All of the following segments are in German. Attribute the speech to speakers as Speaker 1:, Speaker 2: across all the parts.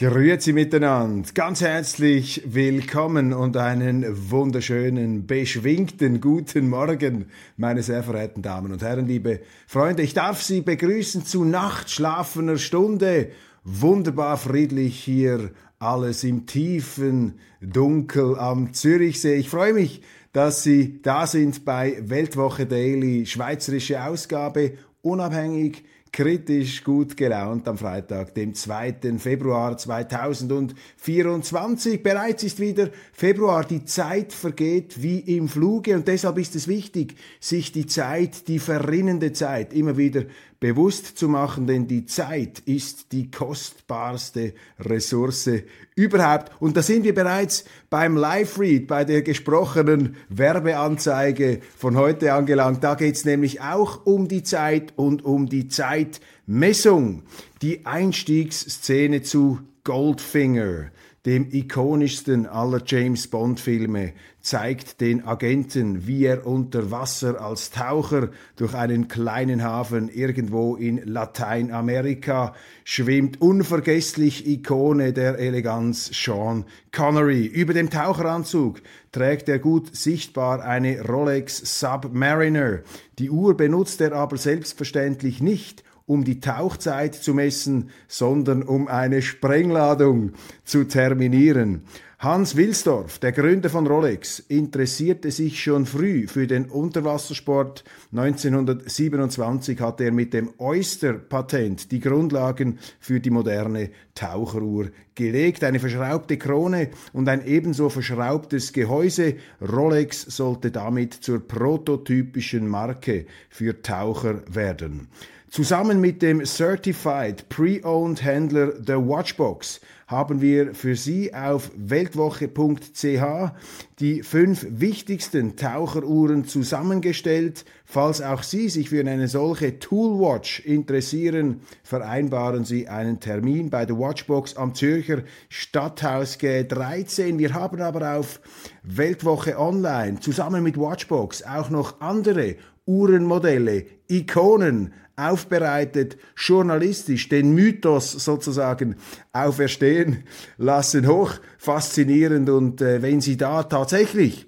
Speaker 1: Grüezi miteinander, ganz herzlich willkommen und einen wunderschönen, beschwingten guten Morgen, meine sehr verehrten Damen und Herren, liebe Freunde. Ich darf Sie begrüßen zu nachtschlafener Stunde. Wunderbar friedlich hier, alles im tiefen Dunkel am Zürichsee. Ich freue mich, dass Sie da sind bei Weltwoche Daily, schweizerische Ausgabe, unabhängig kritisch gut gelaunt am Freitag, dem 2. Februar 2024. Bereits ist wieder Februar. Die Zeit vergeht wie im Fluge und deshalb ist es wichtig, sich die Zeit, die verrinnende Zeit immer wieder bewusst zu machen, denn die Zeit ist die kostbarste Ressource überhaupt. Und da sind wir bereits beim Live-Read, bei der gesprochenen Werbeanzeige von heute angelangt. Da geht es nämlich auch um die Zeit und um die Zeitmessung. Die Einstiegsszene zu Goldfinger dem ikonischsten aller James Bond-Filme, zeigt den Agenten, wie er unter Wasser als Taucher durch einen kleinen Hafen irgendwo in Lateinamerika schwimmt. Unvergesslich Ikone der Eleganz Sean Connery. Über dem Taucheranzug trägt er gut sichtbar eine Rolex Submariner. Die Uhr benutzt er aber selbstverständlich nicht, um die Tauchzeit zu messen, sondern um eine Sprengladung zu terminieren. Hans Wilsdorf, der Gründer von Rolex, interessierte sich schon früh für den Unterwassersport. 1927 hatte er mit dem Oyster-Patent die Grundlagen für die moderne Taucheruhr gelegt. Eine verschraubte Krone und ein ebenso verschraubtes Gehäuse. Rolex sollte damit zur prototypischen Marke für Taucher werden. Zusammen mit dem Certified Pre-Owned Händler The Watchbox haben wir für Sie auf weltwoche.ch die fünf wichtigsten Taucheruhren zusammengestellt. Falls auch Sie sich für eine solche Toolwatch interessieren, vereinbaren Sie einen Termin bei der Watchbox am Zürcher Stadthausge 13. Wir haben aber auf Weltwoche Online zusammen mit Watchbox auch noch andere Uhrenmodelle, Ikonen, aufbereitet, journalistisch den Mythos sozusagen auferstehen lassen. Hoch faszinierend und äh, wenn Sie da tatsächlich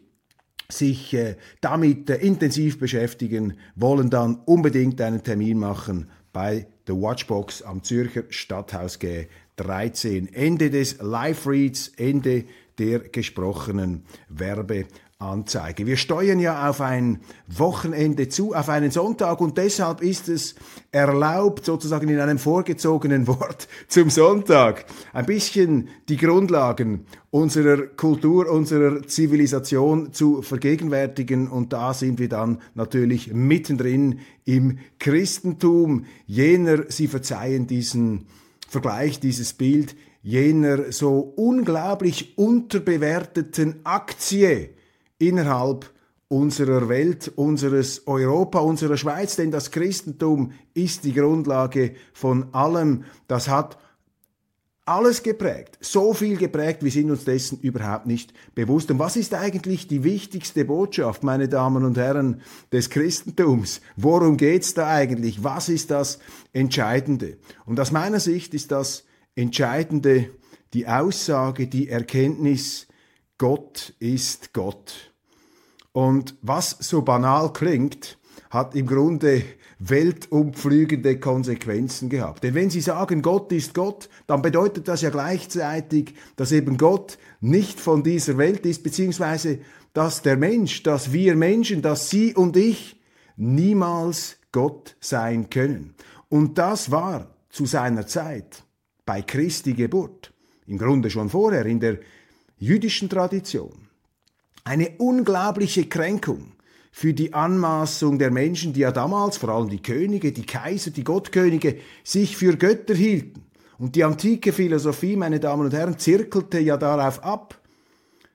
Speaker 1: sich äh, damit äh, intensiv beschäftigen wollen, dann unbedingt einen Termin machen bei der Watchbox am Zürcher Stadthaus G 13. Ende des Live-Reads, Ende der gesprochenen Werbe Anzeige. Wir steuern ja auf ein Wochenende zu, auf einen Sonntag und deshalb ist es erlaubt, sozusagen in einem vorgezogenen Wort zum Sonntag, ein bisschen die Grundlagen unserer Kultur, unserer Zivilisation zu vergegenwärtigen und da sind wir dann natürlich mittendrin im Christentum. Jener, Sie verzeihen diesen Vergleich, dieses Bild, jener so unglaublich unterbewerteten Aktie, innerhalb unserer Welt, unseres Europa, unserer Schweiz, denn das Christentum ist die Grundlage von allem. Das hat alles geprägt, so viel geprägt, wir sind uns dessen überhaupt nicht bewusst. Und was ist eigentlich die wichtigste Botschaft, meine Damen und Herren, des Christentums? Worum geht's da eigentlich? Was ist das Entscheidende? Und aus meiner Sicht ist das Entscheidende die Aussage, die Erkenntnis, Gott ist Gott. Und was so banal klingt, hat im Grunde weltumflügende Konsequenzen gehabt. Denn wenn Sie sagen, Gott ist Gott, dann bedeutet das ja gleichzeitig, dass eben Gott nicht von dieser Welt ist, beziehungsweise dass der Mensch, dass wir Menschen, dass Sie und ich niemals Gott sein können. Und das war zu seiner Zeit bei Christi Geburt, im Grunde schon vorher in der jüdischen Tradition eine unglaubliche Kränkung für die Anmaßung der Menschen, die ja damals, vor allem die Könige, die Kaiser, die Gottkönige, sich für Götter hielten. Und die antike Philosophie, meine Damen und Herren, zirkelte ja darauf ab,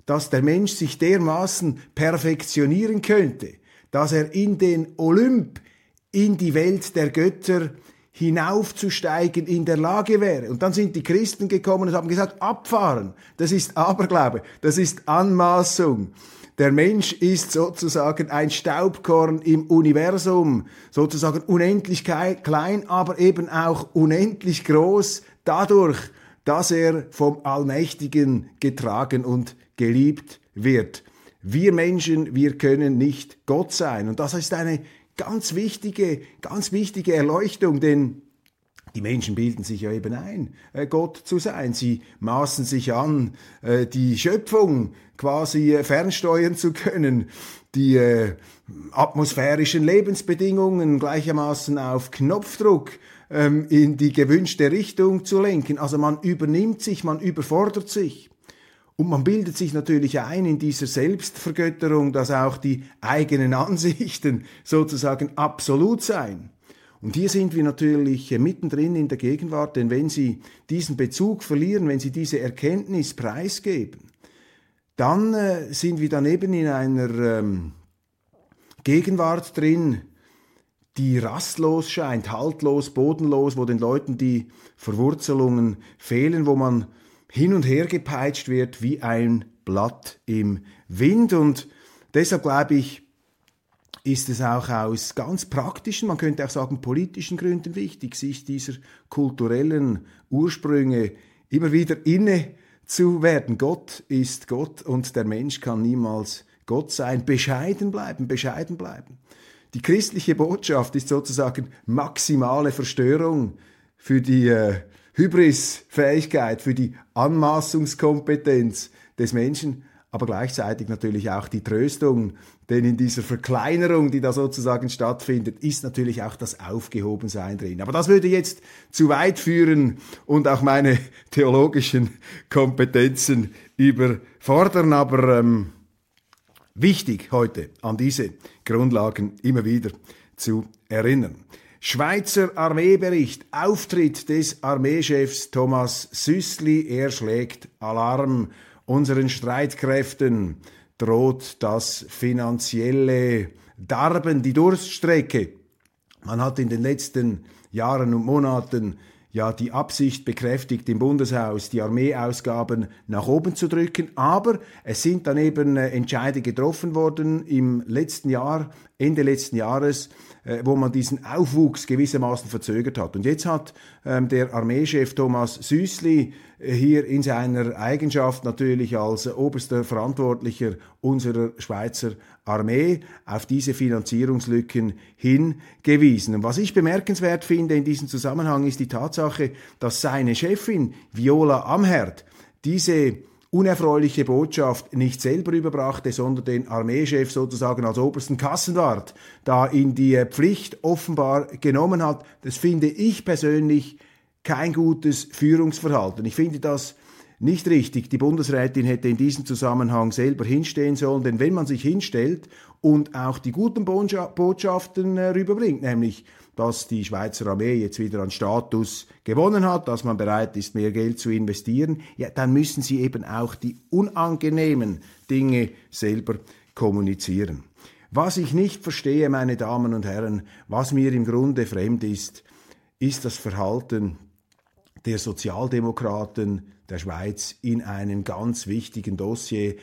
Speaker 1: dass der Mensch sich dermaßen perfektionieren könnte, dass er in den Olymp, in die Welt der Götter hinaufzusteigen in der Lage wäre. Und dann sind die Christen gekommen und haben gesagt, abfahren, das ist Aberglaube, das ist Anmaßung. Der Mensch ist sozusagen ein Staubkorn im Universum, sozusagen unendlich klein, aber eben auch unendlich groß, dadurch, dass er vom Allmächtigen getragen und geliebt wird. Wir Menschen, wir können nicht Gott sein. Und das ist eine ganz wichtige, ganz wichtige Erleuchtung, denn die Menschen bilden sich ja eben ein, äh, Gott zu sein. Sie maßen sich an, äh, die Schöpfung quasi äh, fernsteuern zu können, die atmosphärischen Lebensbedingungen gleichermaßen auf Knopfdruck ähm, in die gewünschte Richtung zu lenken. Also man übernimmt sich, man überfordert sich. Und man bildet sich natürlich ein in dieser Selbstvergötterung, dass auch die eigenen Ansichten sozusagen absolut seien. Und hier sind wir natürlich äh, mittendrin in der Gegenwart, denn wenn Sie diesen Bezug verlieren, wenn Sie diese Erkenntnis preisgeben, dann äh, sind wir daneben in einer ähm, Gegenwart drin, die rastlos scheint, haltlos, bodenlos, wo den Leuten die Verwurzelungen fehlen, wo man hin und her gepeitscht wird wie ein Blatt im Wind. Und deshalb glaube ich, ist es auch aus ganz praktischen, man könnte auch sagen politischen Gründen wichtig, sich dieser kulturellen Ursprünge immer wieder inne zu werden. Gott ist Gott und der Mensch kann niemals Gott sein. Bescheiden bleiben, bescheiden bleiben. Die christliche Botschaft ist sozusagen maximale Verstörung für die äh, Hybris-Fähigkeit, für die Anmaßungskompetenz des Menschen, aber gleichzeitig natürlich auch die Tröstung, denn in dieser Verkleinerung, die da sozusagen stattfindet, ist natürlich auch das Aufgehobensein drin. Aber das würde jetzt zu weit führen und auch meine theologischen Kompetenzen überfordern, aber ähm, wichtig heute an diese Grundlagen immer wieder zu erinnern. Schweizer Armeebericht, Auftritt des Armeechefs Thomas Süssli, er schlägt Alarm. Unseren Streitkräften droht das finanzielle Darben, die Durststrecke. Man hat in den letzten Jahren und Monaten ja die Absicht bekräftigt im Bundeshaus, die Armeeausgaben nach oben zu drücken. Aber es sind dann eben äh, Entscheide getroffen worden im letzten Jahr, Ende letzten Jahres, äh, wo man diesen Aufwuchs gewissermaßen verzögert hat. Und jetzt hat ähm, der Armeechef Thomas Süßli äh, hier in seiner Eigenschaft natürlich als oberster Verantwortlicher unserer Schweizer Armee auf diese Finanzierungslücken hingewiesen. Und was ich bemerkenswert finde in diesem Zusammenhang ist die Tatsache, dass seine Chefin Viola Amherd diese unerfreuliche Botschaft nicht selber überbrachte, sondern den Armeechef sozusagen als obersten Kassenwart da in die Pflicht offenbar genommen hat. Das finde ich persönlich kein gutes Führungsverhalten. Ich finde das nicht richtig. Die Bundesrätin hätte in diesem Zusammenhang selber hinstehen sollen, denn wenn man sich hinstellt und auch die guten Botschaften äh, rüberbringt, nämlich dass die Schweizer Armee jetzt wieder an Status gewonnen hat, dass man bereit ist, mehr Geld zu investieren, ja, dann müssen sie eben auch die unangenehmen Dinge selber kommunizieren. Was ich nicht verstehe, meine Damen und Herren, was mir im Grunde fremd ist, ist das Verhalten der Sozialdemokraten der Schweiz in einem ganz wichtigen Dossier,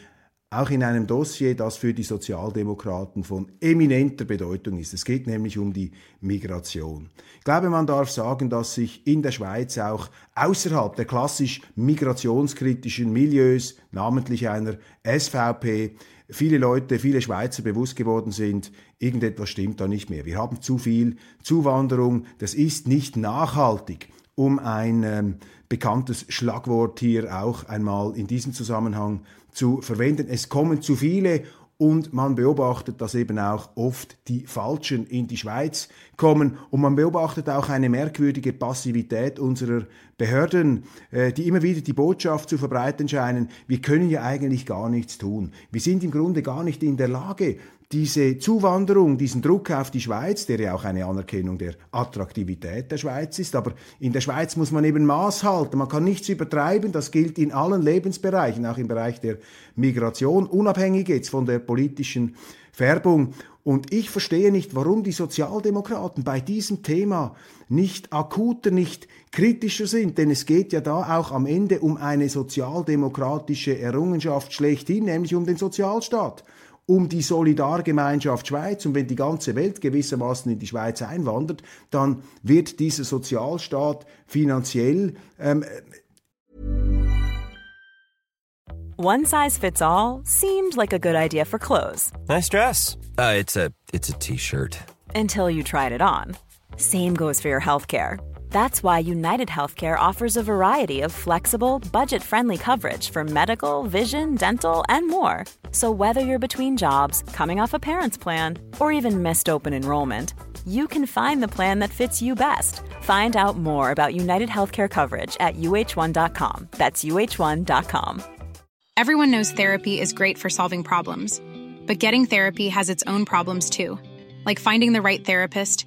Speaker 1: auch in einem Dossier, das für die Sozialdemokraten von eminenter Bedeutung ist. Es geht nämlich um die Migration. Ich glaube, man darf sagen, dass sich in der Schweiz auch außerhalb der klassisch migrationskritischen Milieus, namentlich einer SVP, viele Leute, viele Schweizer bewusst geworden sind, irgendetwas stimmt da nicht mehr. Wir haben zu viel Zuwanderung, das ist nicht nachhaltig um ein ähm, bekanntes Schlagwort hier auch einmal in diesem Zusammenhang zu verwenden. Es kommen zu viele und man beobachtet, dass eben auch oft die Falschen in die Schweiz kommen und man beobachtet auch eine merkwürdige Passivität unserer Behörden, äh, die immer wieder die Botschaft zu verbreiten scheinen, wir können ja eigentlich gar nichts tun. Wir sind im Grunde gar nicht in der Lage, diese Zuwanderung, diesen Druck auf die Schweiz, der ja auch eine Anerkennung der Attraktivität der Schweiz ist, aber in der Schweiz muss man eben Maß halten, man kann nichts übertreiben, das gilt in allen Lebensbereichen, auch im Bereich der Migration, unabhängig jetzt von der politischen Färbung. Und ich verstehe nicht, warum die Sozialdemokraten bei diesem Thema nicht akuter, nicht kritischer sind, denn es geht ja da auch am Ende um eine sozialdemokratische Errungenschaft schlechthin, nämlich um den Sozialstaat um die Solidargemeinschaft Schweiz. Und wenn die ganze Welt gewissermaßen in die Schweiz einwandert, dann wird dieser Sozialstaat finanziell. Ähm,
Speaker 2: One size fits all seemed like a good idea for clothes.
Speaker 3: Nice dress. Uh, it's a it's a t-shirt.
Speaker 2: Until you tried it on. Same goes for your healthcare. That's why United Healthcare offers a variety of flexible, budget friendly coverage for medical, vision, dental, and more. So, whether you're between jobs, coming off a parent's plan, or even missed open enrollment, you can find the plan that fits you best. Find out more about United Healthcare coverage at uh1.com. That's uh1.com.
Speaker 4: Everyone knows therapy is great for solving problems, but getting therapy has its own problems too, like finding the right therapist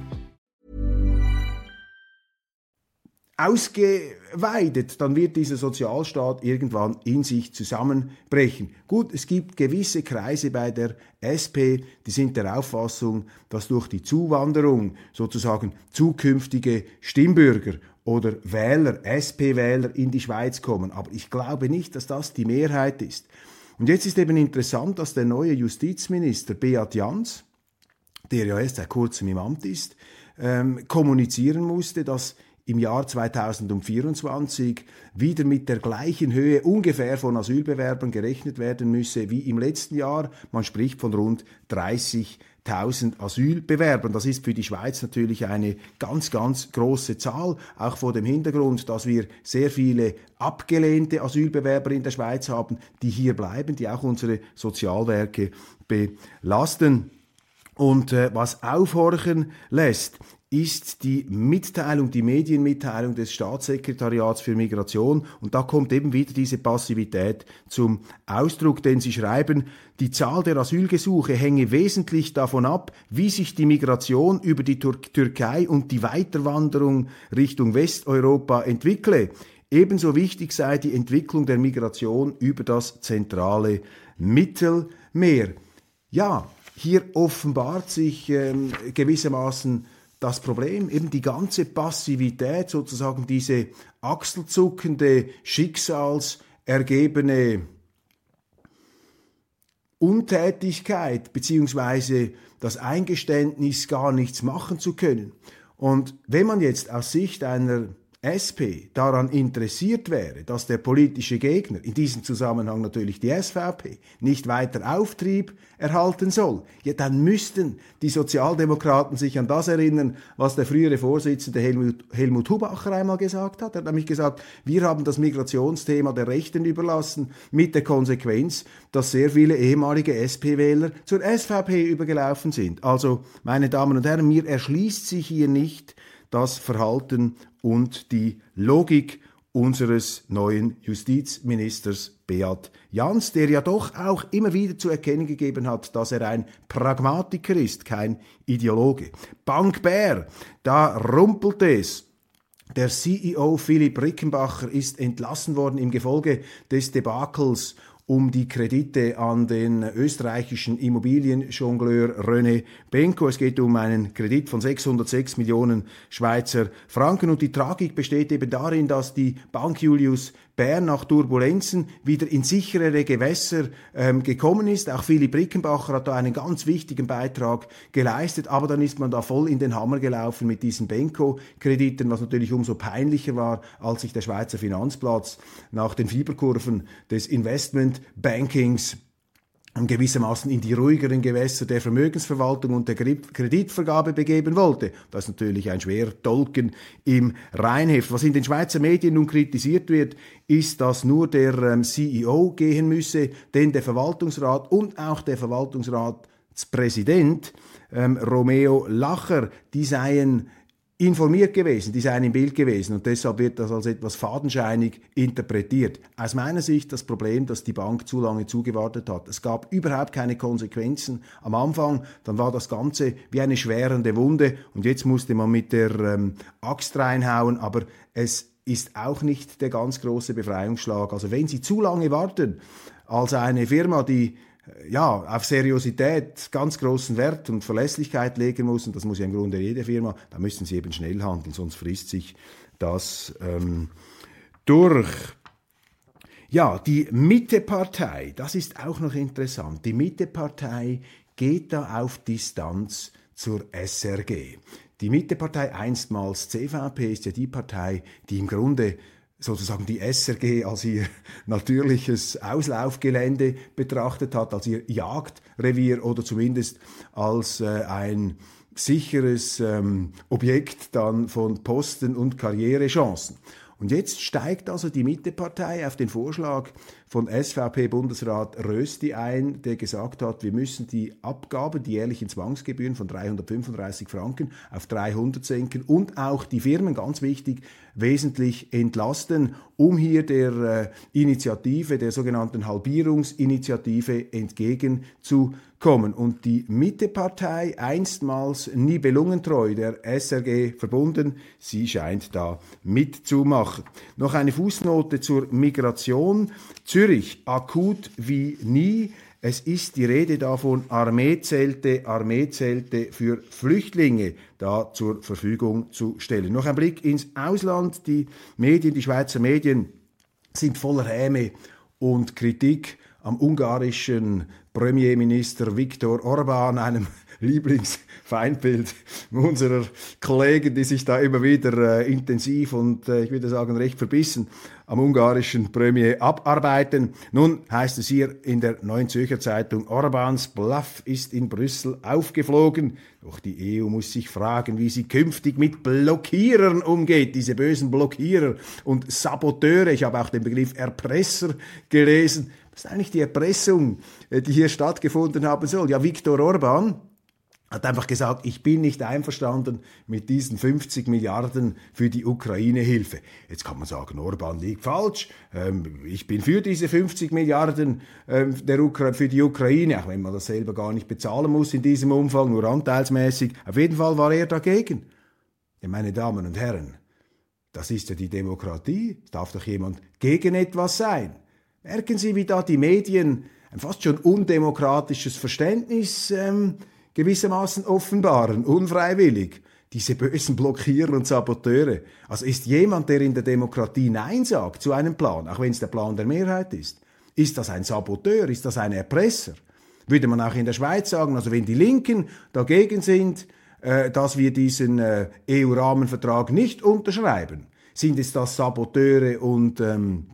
Speaker 1: ausgeweidet, dann wird dieser Sozialstaat irgendwann in sich zusammenbrechen. Gut, es gibt gewisse Kreise bei der SP, die sind der Auffassung, dass durch die Zuwanderung sozusagen zukünftige Stimmbürger oder Wähler, SP-Wähler in die Schweiz kommen. Aber ich glaube nicht, dass das die Mehrheit ist. Und jetzt ist eben interessant, dass der neue Justizminister Beat Jans, der ja erst seit kurzem im Amt ist, ähm, kommunizieren musste, dass im Jahr 2024 wieder mit der gleichen Höhe ungefähr von Asylbewerbern gerechnet werden müsse wie im letzten Jahr. Man spricht von rund 30.000 Asylbewerbern. Das ist für die Schweiz natürlich eine ganz, ganz große Zahl, auch vor dem Hintergrund, dass wir sehr viele abgelehnte Asylbewerber in der Schweiz haben, die hier bleiben, die auch unsere Sozialwerke belasten. Und äh, was aufhorchen lässt, ist die Mitteilung, die Medienmitteilung des Staatssekretariats für Migration. Und da kommt eben wieder diese Passivität zum Ausdruck, denn sie schreiben, die Zahl der Asylgesuche hänge wesentlich davon ab, wie sich die Migration über die Tür Türkei und die Weiterwanderung Richtung Westeuropa entwickle. Ebenso wichtig sei die Entwicklung der Migration über das zentrale Mittelmeer. Ja, hier offenbart sich ähm, gewissermaßen das Problem, eben die ganze Passivität, sozusagen diese achselzuckende, schicksalsergebene Untätigkeit beziehungsweise das Eingeständnis, gar nichts machen zu können. Und wenn man jetzt aus Sicht einer SP daran interessiert wäre, dass der politische Gegner, in diesem Zusammenhang natürlich die SVP, nicht weiter Auftrieb erhalten soll, ja, dann müssten die Sozialdemokraten sich an das erinnern, was der frühere Vorsitzende Helmut, Helmut Hubacher einmal gesagt hat. Er hat nämlich gesagt, wir haben das Migrationsthema der Rechten überlassen, mit der Konsequenz, dass sehr viele ehemalige SP-Wähler zur SVP übergelaufen sind. Also, meine Damen und Herren, mir erschließt sich hier nicht, das Verhalten und die Logik unseres neuen Justizministers Beat Jans, der ja doch auch immer wieder zu erkennen gegeben hat, dass er ein Pragmatiker ist, kein Ideologe. Bank Bär, da rumpelt es. Der CEO Philipp Rickenbacher ist entlassen worden im Gefolge des Debakels um die Kredite an den österreichischen Immobilienjongleur René Benko. Es geht um einen Kredit von 606 Millionen Schweizer Franken und die Tragik besteht eben darin, dass die Bank Julius Bern nach Turbulenzen wieder in sicherere Gewässer ähm, gekommen ist. Auch Philipp Rickenbacher hat da einen ganz wichtigen Beitrag geleistet, aber dann ist man da voll in den Hammer gelaufen mit diesen Benko-Krediten, was natürlich umso peinlicher war, als sich der Schweizer Finanzplatz nach den Fieberkurven des Investmentbankings gewissermaßen in die ruhigeren Gewässer der Vermögensverwaltung und der Kreditvergabe begeben wollte. Das ist natürlich ein schwerer Dolken im Rheinheft. Was in den Schweizer Medien nun kritisiert wird, ist, dass nur der ähm, CEO gehen müsse, denn der Verwaltungsrat und auch der Verwaltungsratspräsident ähm, Romeo Lacher, die seien informiert gewesen, die seien im Bild gewesen und deshalb wird das als etwas fadenscheinig interpretiert. Aus meiner Sicht das Problem, dass die Bank zu lange zugewartet hat. Es gab überhaupt keine Konsequenzen am Anfang, dann war das Ganze wie eine schwerende Wunde und jetzt musste man mit der ähm, Axt reinhauen, aber es ist auch nicht der ganz große Befreiungsschlag. Also wenn Sie zu lange warten als eine Firma, die ja, auf Seriosität ganz großen Wert und Verlässlichkeit legen muss, und das muss ja im Grunde jede Firma, da müssen sie eben schnell handeln, sonst frisst sich das ähm, durch. Ja, die Mittepartei, das ist auch noch interessant. Die Mittepartei geht da auf Distanz zur SRG. Die Mittepartei, einstmals CVP, ist ja die Partei, die im Grunde sozusagen die SRG als ihr natürliches Auslaufgelände betrachtet hat, als ihr Jagdrevier oder zumindest als äh, ein sicheres ähm, Objekt dann von Posten und Karrierechancen. Und jetzt steigt also die Mittepartei auf den Vorschlag von SVP-Bundesrat Rösti ein, der gesagt hat, wir müssen die Abgaben, die jährlichen Zwangsgebühren von 335 Franken auf 300 senken und auch die Firmen, ganz wichtig, wesentlich entlasten, um hier der äh, Initiative, der sogenannten Halbierungsinitiative entgegenzukommen. Und die Mittepartei, einstmals Nibelungentreu, der SRG verbunden, sie scheint da mitzumachen. Noch eine Fußnote zur Migration. Zürich, akut wie nie. Es ist die Rede davon, Armeezelte, Armeezelte für Flüchtlinge da zur Verfügung zu stellen. Noch ein Blick ins Ausland. Die Medien, die Schweizer Medien sind voller Häme und Kritik am ungarischen Premierminister Viktor Orban, einem Lieblingsfeindbild unserer Kollegen, die sich da immer wieder äh, intensiv und äh, ich würde sagen recht verbissen am ungarischen Premier abarbeiten. Nun heißt es hier in der Neuen Zürcher Zeitung, Orbans Bluff ist in Brüssel aufgeflogen. Doch die EU muss sich fragen, wie sie künftig mit Blockierern umgeht, diese bösen Blockierer und Saboteure. Ich habe auch den Begriff Erpresser gelesen. Was ist eigentlich die Erpressung, äh, die hier stattgefunden haben soll? Ja, Viktor Orban, hat einfach gesagt, ich bin nicht einverstanden mit diesen 50 Milliarden für die Ukraine-Hilfe. Jetzt kann man sagen, Orban liegt falsch. Ähm, ich bin für diese 50 Milliarden ähm, für die Ukraine, auch wenn man das selber gar nicht bezahlen muss in diesem Umfang, nur anteilsmäßig. Auf jeden Fall war er dagegen. Ja, meine Damen und Herren, das ist ja die Demokratie. Es darf doch jemand gegen etwas sein. Merken Sie, wie da die Medien ein fast schon undemokratisches Verständnis ähm, gewissermaßen offenbaren, unfreiwillig, diese bösen Blockierer und Saboteure. Also ist jemand, der in der Demokratie Nein sagt zu einem Plan, auch wenn es der Plan der Mehrheit ist, ist das ein Saboteur, ist das ein Erpresser? Würde man auch in der Schweiz sagen, also wenn die Linken dagegen sind, äh, dass wir diesen äh, EU-Rahmenvertrag nicht unterschreiben, sind es das Saboteure und ähm,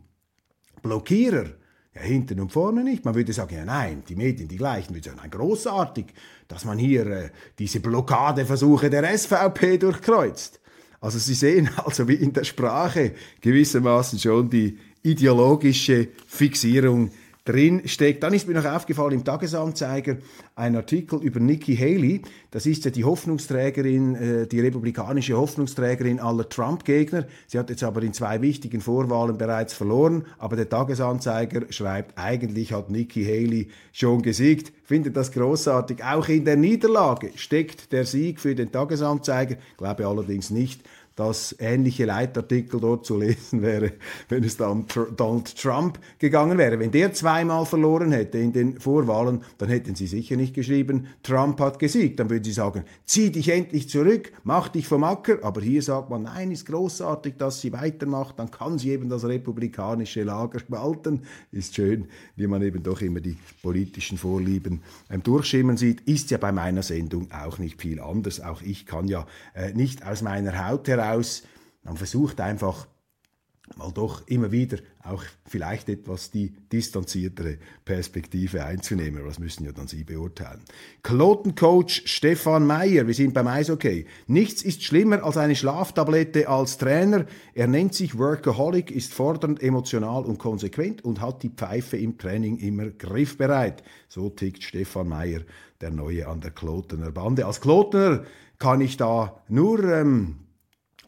Speaker 1: Blockierer? Ja, hinten und vorne nicht. Man würde sagen, ja nein, die Medien, die gleichen, würde sagen, nein, großartig, dass man hier äh, diese Blockadeversuche der SVP durchkreuzt. Also Sie sehen also, wie in der Sprache gewissermaßen schon die ideologische Fixierung drin steckt. Dann ist mir noch aufgefallen im Tagesanzeiger ein Artikel über Nikki Haley. Das ist ja die Hoffnungsträgerin, äh, die republikanische Hoffnungsträgerin aller Trump-Gegner. Sie hat jetzt aber in zwei wichtigen Vorwahlen bereits verloren. Aber der Tagesanzeiger schreibt, eigentlich hat Nikki Haley schon gesiegt. Finde das großartig. Auch in der Niederlage steckt der Sieg für den Tagesanzeiger. Glaube allerdings nicht, dass ähnliche Leitartikel dort zu lesen wäre, wenn es da um Donald Trump gegangen wäre. Wenn der zweimal verloren hätte in den Vorwahlen, dann hätten sie sicher nicht geschrieben, Trump hat gesiegt. Dann würden sie sagen, zieh dich endlich zurück, mach dich vom Acker. Aber hier sagt man, nein, ist großartig, dass sie weitermacht, dann kann sie eben das republikanische Lager spalten. Ist schön, wie man eben doch immer die politischen Vorlieben ähm, durchschimmern sieht. Ist ja bei meiner Sendung auch nicht viel anders. Auch ich kann ja äh, nicht aus meiner Haut heraus heraus. Man versucht einfach mal doch immer wieder auch vielleicht etwas die distanziertere Perspektive einzunehmen. Das müssen ja dann Sie beurteilen. Klotencoach Stefan Meyer, wir sind beim Eishockey. Nichts ist schlimmer als eine Schlaftablette als Trainer. Er nennt sich Workaholic, ist fordernd, emotional und konsequent und hat die Pfeife im Training immer griffbereit. So tickt Stefan Meyer, der Neue an der Klotener Bande. Als Klotener kann ich da nur ähm,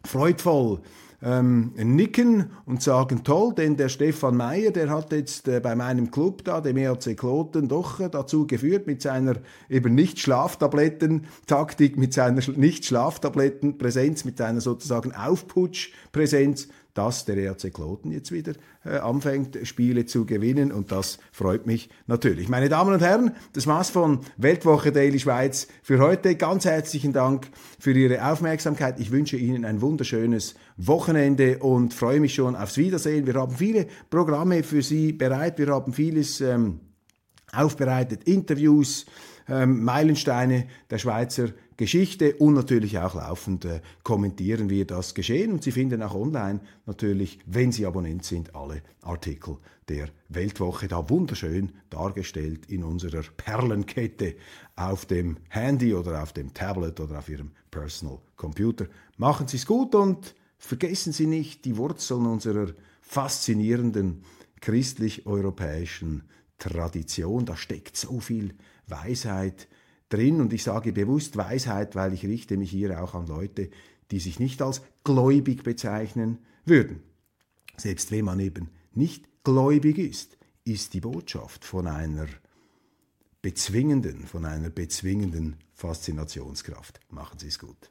Speaker 1: freudvoll ähm, nicken und sagen, toll, denn der Stefan Meyer, der hat jetzt äh, bei meinem Club da, dem ERC Kloten, doch äh, dazu geführt mit seiner eben nicht Schlaftabletten-Taktik, mit seiner nicht Schlaftabletten-Präsenz, mit seiner sozusagen Aufputsch-Präsenz, dass der ERC Kloten jetzt wieder äh, anfängt, Spiele zu gewinnen und das freut mich natürlich. Meine Damen und Herren, das war's von Weltwoche Daily Schweiz für heute. Ganz herzlichen Dank für Ihre Aufmerksamkeit. Ich wünsche Ihnen ein wunderschönes Wochenende und freue mich schon aufs Wiedersehen. Wir haben viele Programme für Sie bereit. Wir haben vieles ähm, aufbereitet, Interviews, ähm, Meilensteine der Schweizer Geschichte und natürlich auch laufend äh, kommentieren wir das Geschehen. Und Sie finden auch online natürlich, wenn Sie Abonnent sind, alle Artikel der Weltwoche da wunderschön dargestellt in unserer Perlenkette auf dem Handy oder auf dem Tablet oder auf Ihrem Personal Computer. Machen Sie es gut und vergessen Sie nicht die Wurzeln unserer faszinierenden christlich-europäischen Tradition. Da steckt so viel Weisheit drin und ich sage bewusst Weisheit, weil ich richte mich hier auch an Leute, die sich nicht als gläubig bezeichnen würden. Selbst wenn man eben nicht gläubig ist, ist die Botschaft von einer bezwingenden, von einer bezwingenden Faszinationskraft. Machen Sie es gut.